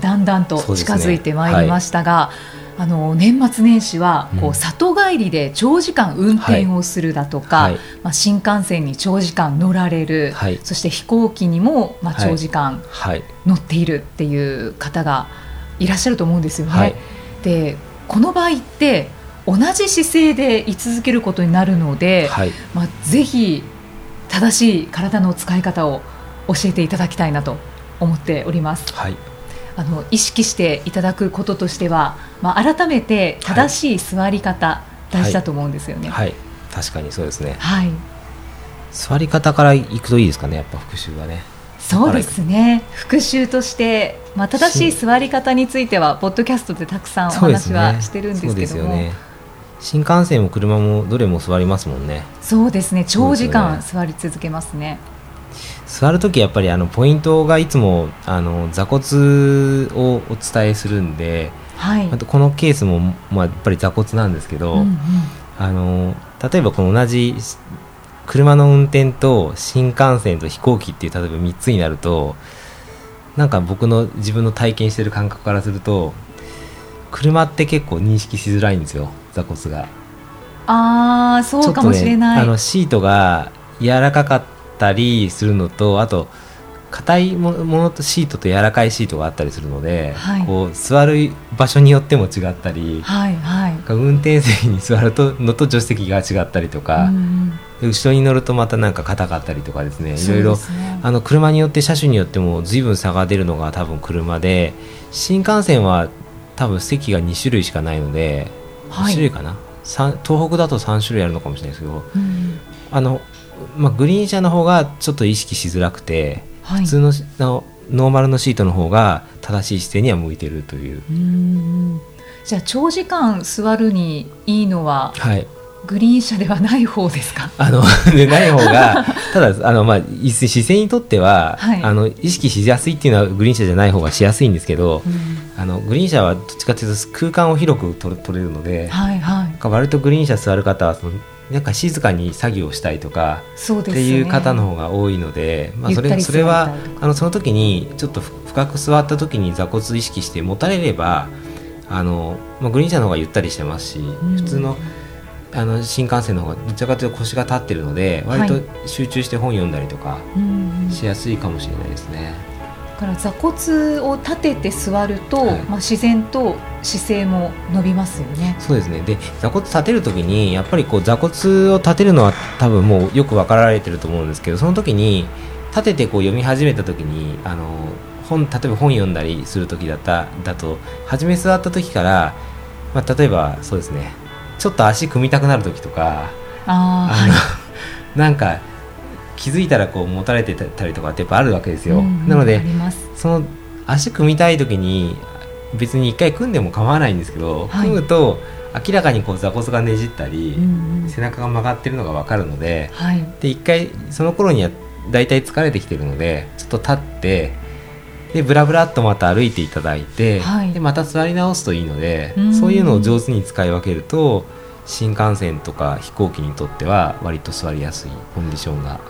だんだんと近づいてまいりましたが、ねはい、あの年末年始はこう、里帰りで長時間運転をするだとか、はい、まあ、新幹線に長時間乗られる、はい、そして飛行機にもまあ長時間乗っているっていう方がいらっしゃると思うんですよね。でこの場合って同じ姿勢で居続けることになるので、まあ、ぜひ正しい体の使い方を教えていただきたいなと思っております。はい、あの意識していただくこととしては、まあ、改めて正しい座り方、はい、大事だと思うんですよね、はい、はい、確かにそうですね、はい、座り方からいくといいですかねやっぱ復習はね。そうですね。復習として、まあ、正しい座り方についてはポッドキャストでたくさんお話はしてるんですけども、ね、新幹線も車もどれも座りますもんね。そうですね。長時間座り続けますね座る時やっぱりあのポイントがいつもあの座骨をお伝えするんで、はい、あとこのケースも、まあ、やっぱり座骨なんですけど、うんうん、あの例えばこの同じ車の運転と新幹線と飛行機っていう例えば3つになるとなんか僕の自分の体験してる感覚からすると車って結構認識しづらいんですよ座骨が。ああそうかもしれない、ね、あのシートが柔らかかったったりするのとあと硬いものとシートと柔らかいシートがあったりするので、はい、こう座る場所によっても違ったり、はいはい、運転席に座るとのと助手席が違ったりとか、後ろに乗るとまたなんか硬かったりとかですねいろいろ、ね、あの車によって車種によっても随分差が出るのが多分車で新幹線は多分席が2種類しかないので、はい、2種類かな？東北だと3種類あるのかもしれないですけど、うん、あのまあ、グリーン車の方がちょっと意識しづらくて、はい、普通ののノーマルのシートの方が正しい姿勢には向いてるという。じゃあ長時間座るにいいのは、はい、グリーン車ではない方ですか？あのでない方が ただあの、まあ、姿勢にとっては、はい、あの意識しやすいっていうのはグリーン車じゃない方がしやすいんですけど、うん、あのグリーン車はどっちかというと空間を広く取れるので、はいはい、割とグリーン車座る方はそのなんか静かに作業したいとか、ね、っていう方の方が多いので、まあ、それそれはあのその時にちょっと深く座った時に座骨意識して持たれればあの、まあ、グリーン車の方がゆったりしてますし、うん、普通のあの新幹線の方がどちらかというと腰が立ってるので割と集中して本読んだりとかしやすいかもしれないですね。から座骨を立てて座ると、はい、まあ、自然と姿勢も伸びますよね。そうですね。で座骨立てるときにやっぱりこう座骨を立てるのは多分もうよく分かられてると思うんですけどその時に立ててこう読み始めた時にあの本例えば本読んだりする時だっただと初め座った時から、まあ、例えばそうですね。ちょっと足組みたくなる時とかああの、はい、なんか気づいたらこう持たれてたりとかってやっぱあるわけですよ、うん、なのでその足組みたい時に別に一回組んでも構わないんですけど、はい、組むと明らかにこう座骨がねじったり、うんうん、背中が曲がってるのが分かるのではい、で一回その頃には大体疲れてきてるのでちょっと立ってでブラブラっとまた歩いていただいて、はい、でまた座り直すといいので、うそういうのを上手に使い分けると新幹線とか飛行機にとっては割と座りやすいコンディションが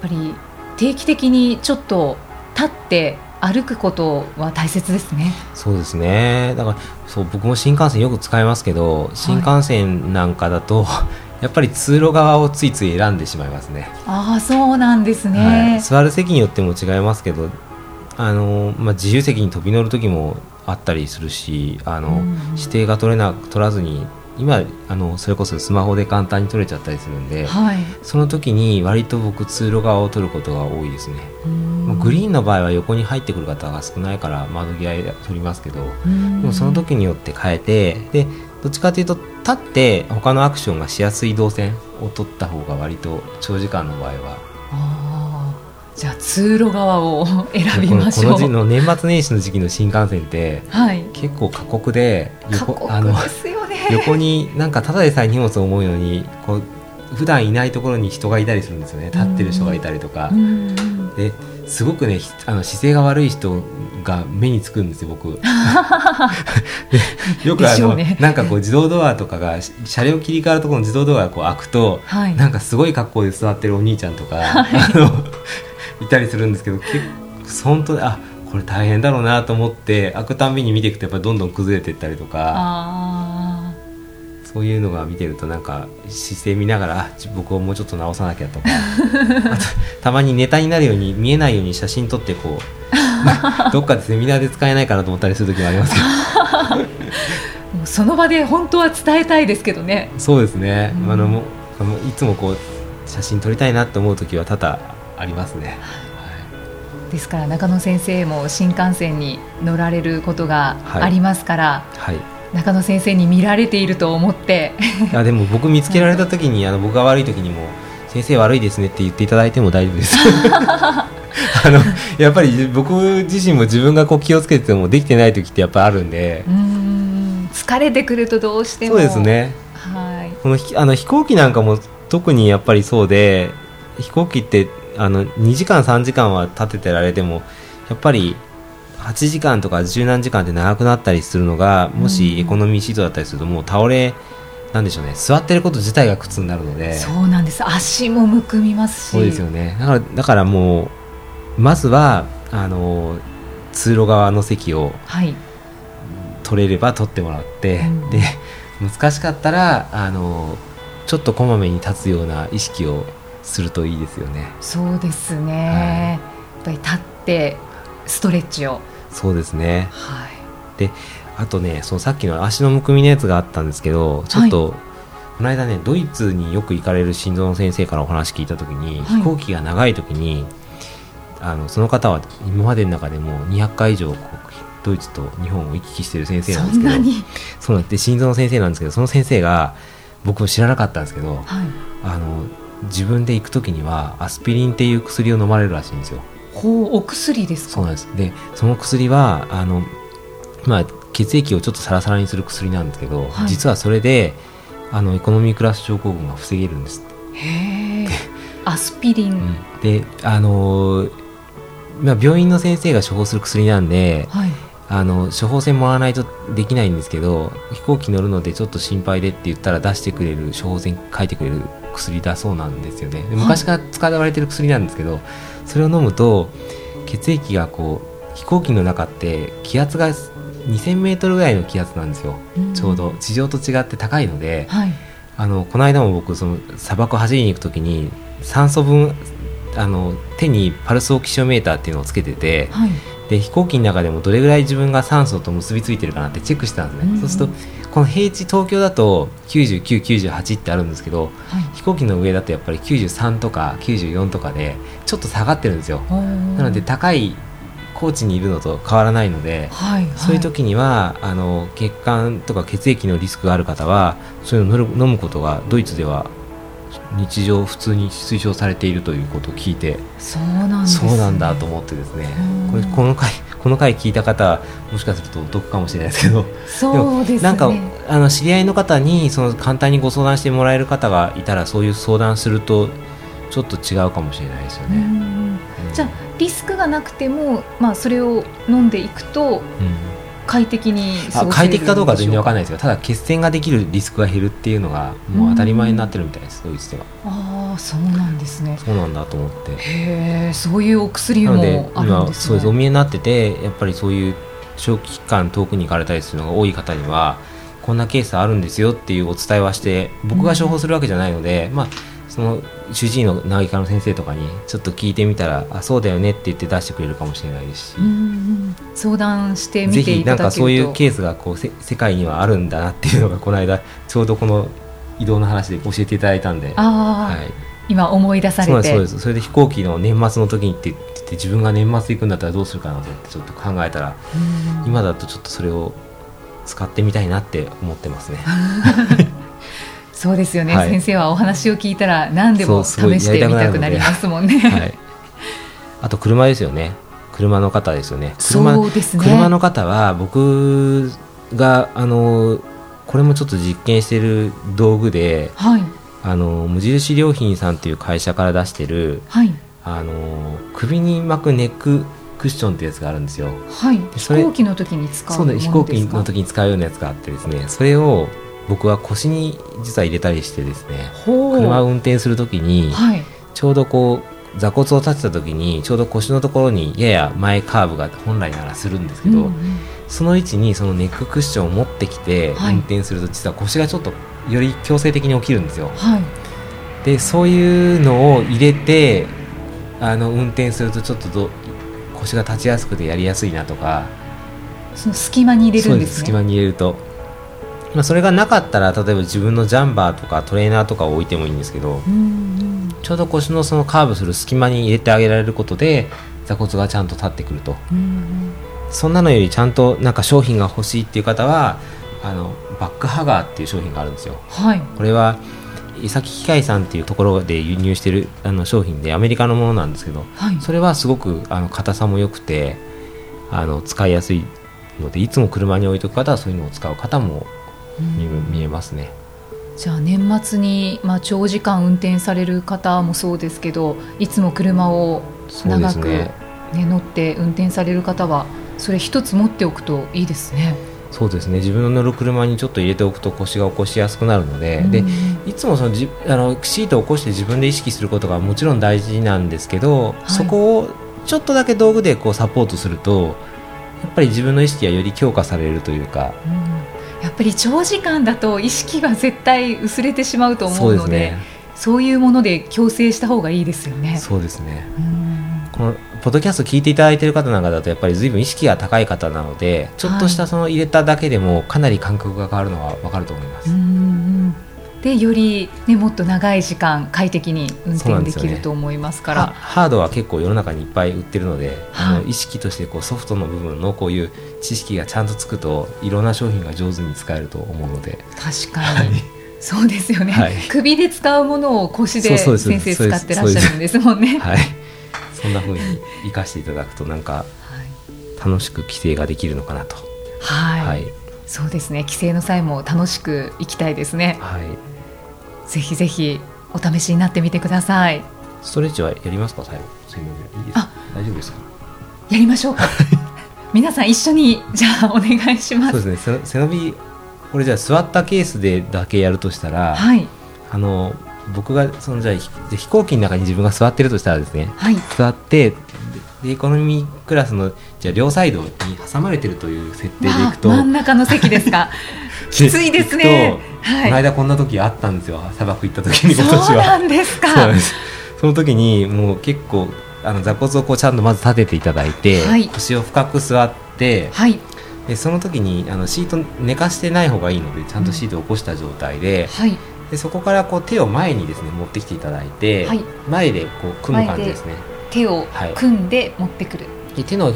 ぱり定期的にちょっと立って歩くことは大切ですね。そうですね。だからそう僕も新幹線よく使いますけど、新幹線なんかだと、はい、やっぱり通路側をついつい選んでしまいますね。ああ、そうなんですね、はい、座る席によっても違いますけど、あのまあ自由席に飛び乗る時もあったりするし、あの、指定が取れな取らずに今あのそれこそスマホで簡単に撮れちゃったりするんで、はい、その時に割と僕通路側を撮ることが多いですね。グリーンの場合は横に入ってくる方が少ないから窓際で撮りますけどでもその時によって変えてでどっちかというと立って他のアクションがしやすい動線を取った方が割と長時間の場合は。じゃあ通路側を 選びましょう。この年末年始の時期の新幹線って、はい、結構過酷で横あの横になんかただでさえ荷物を思うようにこう普段いないところに人がいたりするんですよね。立ってる人がいたりとか。ですごくねあの姿勢が悪い人が目につくんですよ僕。よくあの、ね、なんかこう自動ドアとかが車両切り替わるところの自動ドアがこう開くと、はい、なんかすごい格好で座ってるお兄ちゃんとか、はい、あの いたりするんですけど結構本当にあこれ大変だろうなと思って開くたんびに見ていくとやっぱりどんどん崩れていったりとかそういうのが見てるとなんか姿勢見ながら僕をもうちょっと直さなきゃとか。たまにネタになるように見えないように写真撮ってこう。どっかでセミナーで使えないかなと思ったりする時もあります。その場で本当は伝えたいですけどね。そうですね、うん、あのもいつもこう写真撮りたいなと思う時は多々ありますね。はい。ですから中野先生も新幹線に乗られることがありますから、はい、はい、中野先生に見られていると思って。いやでも僕見つけられた時にあの僕が悪い時にも「先生悪いですね」って言っていただいても大丈夫です。あのやっぱり僕自身も自分がこう気をつけてもできてない時ってやっぱあるんで。うん。疲れてくるとどうしても。そうですね、はい、このあの飛行機なんかも特にやっぱりそうで飛行機ってあの2時間3時間は立ててられてもやっぱり8時間とか十何時間って長くなったりするのがもしエコノミーシートだったりするともう倒れなんでしょうね。座ってること自体が苦痛になるので。そうなんです。足もむくみますし。そうですよね。だからだからもうまずはあの通路側の席を取れれば取ってもらって、はい、で難しかったらあのちょっとこまめに立つような意識をするといいですよね。そうですね、はい、やっぱり立ってストレッチをそうですね、はい、であとねそのさっきの足のむくみのやつがあったんですけどちょっと、はい、この間ねドイツによく行かれる心臓の先生からお話聞いた時に、はい、飛行機が長い時にあのその方は今までの中でも200回以上ドイツと日本を行き来してる先生なんですけどそうなんで心臓の先生なんですけどその先生が僕も知らなかったんですけど、はい、あの自分で行く時にはアスピリンっていう薬を飲まれるらしいんですよ。ほうお薬ですか？そうなんです。でその薬はあの、まあ、血液をちょっとサラサラにする薬なんですけど、はい、実はそれであのエコノミークラス症候群が防げるんですへえ。アスピリン、うん、であの、まあ、病院の先生が処方する薬なんで、はい、あの処方箋もらわないとできないんですけど飛行機乗るのでちょっと心配でって言ったら出してくれる処方箋書いてくれる薬だそうなんですよね。昔から使われてる薬なんですけど、それを飲むと血液がこう飛行機の中って気圧が2000メートルぐらいの気圧なんですよ、ちょうど。地上と違って高いので、はい、あのこの間も僕その砂漠走りに行く時に酸素分あの手にパルスオキシオメーターっていうのをつけてて、はい、で飛行機の中でもどれぐらい自分が酸素と結びついてるかなってチェックしてたんですね、うん、そうするとこの平地東京だと9998ってあるんですけど、はい、飛行機の上だとやっぱり93とか94とかでちょっと下がってるんですよ。なので高い高地にいるのと変わらないので、はいはい、そういう時にはあの血管とか血液のリスクがある方はそういうのを飲むことがドイツでは日常普通に推奨されているということを聞いてそうなん、ね、そうなんだと思ってですね。これこの回この回聞いた方もしかするとお得かもしれないですけど。そうです、ね、なんかあの知り合いの方にその簡単にご相談してもらえる方がいたらそういう相談するとちょっと違うかもしれないですよね。うん、じゃあリスクがなくても、まあ、それを飲んでいくと、うん快適に快適かどうか全然わかんないですよただ血栓ができるリスクが減るっていうのがもう当たり前になってるみたいですドイツでは。ああそうなんですね。そうなんだと思って。へえそういうお薬もあるんです、ね、そうですお見えになっててやっぱりそういう長期間遠くに行かれたりするのが多い方にはこんなケースあるんですよっていうお伝えはして僕が処方するわけじゃないので、うん、まあその主治医の内科の先生とかにちょっと聞いてみたらあそうだよねって言って出してくれるかもしれないですし、相談してみていただけると。なんかそういうケースがこうせ世界にはあるんだなっていうのがこの間ちょうどこの移動の話で教えていただいたんで、はい、今思い出されて。そうですそれで飛行機の年末の時にって言って自分が年末行くんだったらどうするかなってちょっと考えたら今だとちょっとそれを使ってみたいなって思ってますね。そうですよね、はい、先生はお話を聞いたら何でも試してみたくなりますもんね。はい、あと車ですよね。車の方ですよね。車そうですね。車の方は僕があのこれもちょっと実験している道具で、はい、あの無印良品さんっていう会社から出してる、はい、あの首に巻くネッククッションってやつがあるんですよ。はい。飛行機の時に使うそう飛行機の時に使うようなやつがあってですね、それを僕は腰に実は入れたりしてですね、車を運転する時に、はい、ちょうどこう座骨を立てた時にちょうど腰のところにやや前カーブが本来ならするんですけど、うんうん、その位置にそのネッククッションを持ってきて運転すると実は腰がちょっとより強制的に起きるんですよ。はい、でそういうのを入れてあの運転するとちょっとど腰が立ちやすくてやりやすいなとかその隙間に入れるんですね。隙間に入れると、まあ、それがなかったら例えば自分のジャンバーとかトレーナーとかを置いてもいいんですけど、ちょうど腰のそのカーブする隙間に入れてあげられることで座骨がちゃんと立ってくると、そんなのよりちゃんとなんか商品が欲しいっていう方はあのバックハガーっていう商品があるんですよ。はい、これは伊崎機械さんっていうところで輸入してるあの商品でアメリカのものなんですけど、はい、それはすごくあの硬さも良くてあの使いやすいのでいつも車に置いとく方はそういうのを使う方も見,、見えますね。じゃあ年末に、まあ、長時間運転される方もそうですけどいつも車を長くね、ね乗って運転される方はそれ一つ持っておくといいですね。そうですね自分の乗る車にちょっと入れておくと腰が起こしやすくなるのでうん、でいつもそのじあのシートを起こして自分で意識することがもちろん大事なんですけど、はい、そこをちょっとだけ道具でこうサポートするとやっぱり自分の意識がより強化されるというか。うんやっぱり長時間だと意識が絶対薄れてしまうと思うのでそう、ね,、いうもので矯正した方がいいですよね。そうですね、このポッドキャスト聞いていただいている方なんかだとやっぱり随分意識が高い方なのでちょっとしたその入れただけでもかなり感覚が変わるのは分かると思います。でより、ね、もっと長い時間快適に運転できると思いますから、ね、ハードは結構世の中にいっぱい売ってるので、はい、あの意識としてこうソフトの部分のこういう知識がちゃんとつくといろんな商品が上手に使えると思うので。確かに、はい、そうですよね、はい、首で使うものを腰で先生使ってらっしゃるんですもんね。はい。そんなふうに生かしていただくとなんか楽しく帰省ができるのかなと。はい、はい、そうですね。帰省の際も楽しく行きたいですね。はい、ぜひぜひお試しになってみてください。ストレッチはやりますか？最後。いいですか？大丈夫ですか？やりましょうか。皆さん一緒にじゃあお願いします。そうですね。背伸びこれじゃあ座ったケースでだけやるとしたら、はい、あの僕がそのじゃあ飛行機の中に自分が座ってるとしたらですね、はい、座ってでエコノミークラスのじゃ両サイドに挟まれてるという設定でいくと、真ん中の席ですか？きついですね、はい、この間こんな時あったんですよ。砂漠行った時に今年は。そうなんですか。その時にもう結構あの座骨をこうちゃんとまず立てていただいて、はい、腰を深く座って、はい、でその時にあのシート寝かしてない方がいいのでちゃんとシートを起こした状態で、うんはいでそこからこう手を前にですね持ってきていただいて、はい、前でこう組む感じですね。手を組んで持ってくる、はい、で手の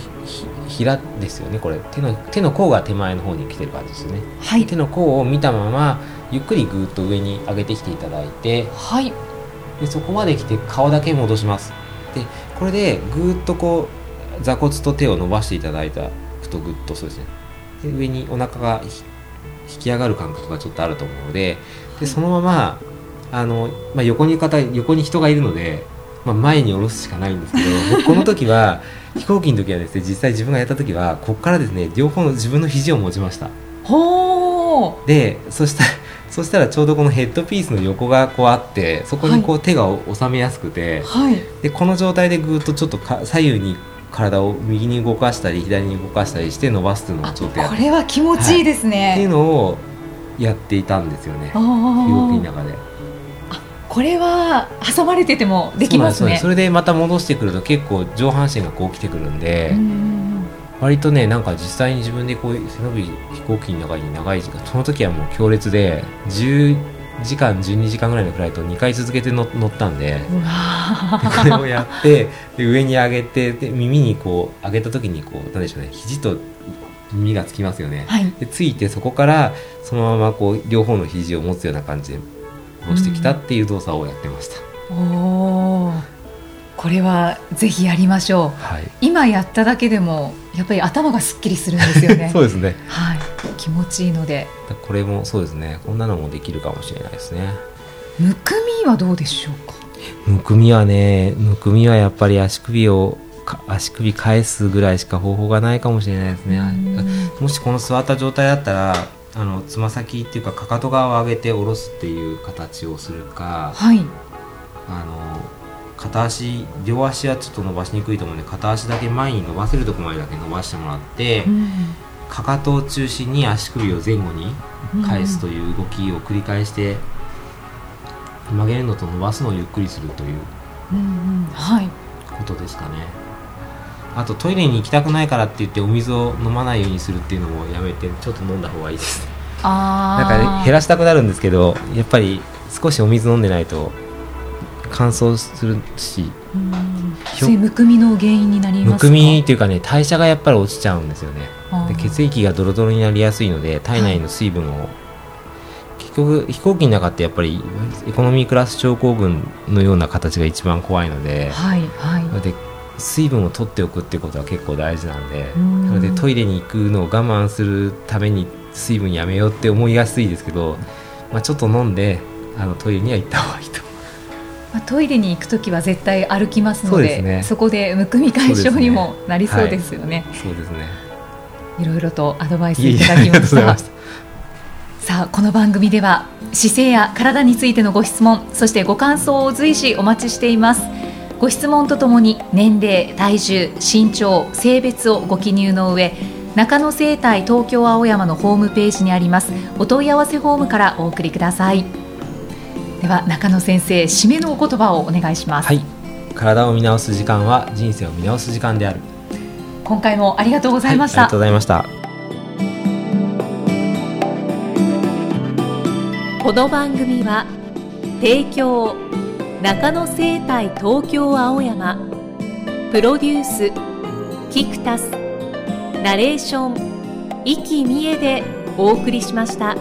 ひらですよねこれ。手の手の甲が手前の方に来てる感じですよね、はい、手の甲を見たままゆっくりぐっと上に上げてきていただいて、はい、でそこまで来て顔だけ戻します。でこれでぐっとこう座骨と手を伸ばしていただいたとぐっとそうですね。で上にお腹が引き上がる感覚がちょっとあると思うのででそのままあの、まあ、横に方横に人がいるので、まあ、前に下ろすしかないんですけど この時は飛行機の時はですね実際自分がやった時はここからですね両方の自分の肘を持ちました。ほでそしたらそしたらちょうどこのヘッドピースの横がこうあってそこにこう手が収めやすくて、はい、でこの状態でぐっとちょっとか左右に体を右に動かしたり左に動かしたりして伸ばすのをちょっとやこれは気持ちいいですね、はい、っていうのをやっていたんですよね。動きの中で。これは挟まれててもできますね。それでまた戻してくると結構上半身がこう来てくるんで割とねなんか実際に自分でこう背伸び飛行機の中に長い時間その時はもう強烈で10時間12時間ぐらいのフライトを2回続けて乗ったんでこれをやってで上に上げてで耳にこう上げた時にこうなんでしょうね肘と耳がつきますよね、はい、でついてそこからそのままこう両方の肘を持つような感じで戻してきたっていう動作をやってました。うん、おここれはぜひやりましょう、はい、今やっただけでもやっぱり頭がすっきりするんですよね。そうですね。はい気持ちいいので。これもそうですね。こんなのもできるかもしれないですね。むくみはどうでしょうか？むくみはねむくみはやっぱり足首を足首返すぐらいしか方法がないかもしれないですね。もしこの座った状態だったらあのつま先っていうかかかと側を上げて下ろすっていう形をするか、はい、あの片足両足はちょっと伸ばしにくいと思うので片足だけ前に伸ばせるところまでだけ伸ばしてもらって、うん、かかとを中心に足首を前後に返すという動きを繰り返して、うん、曲げるのと伸ばすのをゆっくりするということですかね。あとトイレに行きたくないからって言ってお水を飲まないようにするっていうのもやめてちょっと飲んだ方がいいです。なんか、ね、減らしたくなるんですけどやっぱり少しお水飲んでないと乾燥するしむくみの原因になりむくみっていうかね代謝がやっぱり落ちちゃうんですよね。で血液がドロドロになりやすいので体内の水分を、はい、結局飛行機の中ってやっぱりエコノミークラス症候群のような形が一番怖いので、はいはい、で水分を取っておくっていうことは結構大事なんでなのでトイレに行くのを我慢するために水分やめようって思いやすいですけど、まあ、ちょっと飲んであのトイレには行った方がいいと。まあ、トイレに行く時は絶対歩きますのでそ、ね、そこでむくみ解消にもなりそうですよね。そうですね、いろいろとアドバイスいただきました。さあこの番組では姿勢や体についてのご質問そしてご感想を随時お待ちしています。ご質問とともに年齢、体重、身長、性別をご記入の上中野生態東京青山のホームページにあります。お問い合わせフォームからお送りくださいでは中野先生締めのお言葉をお願いします。はい。体を見直す時間は人生を見直す時間である。今回もありがとうございました、はい、ありがとうございました。この番組は提供中野生態東京青山プロデュースキクタスナレーション生きみえでお送りしました。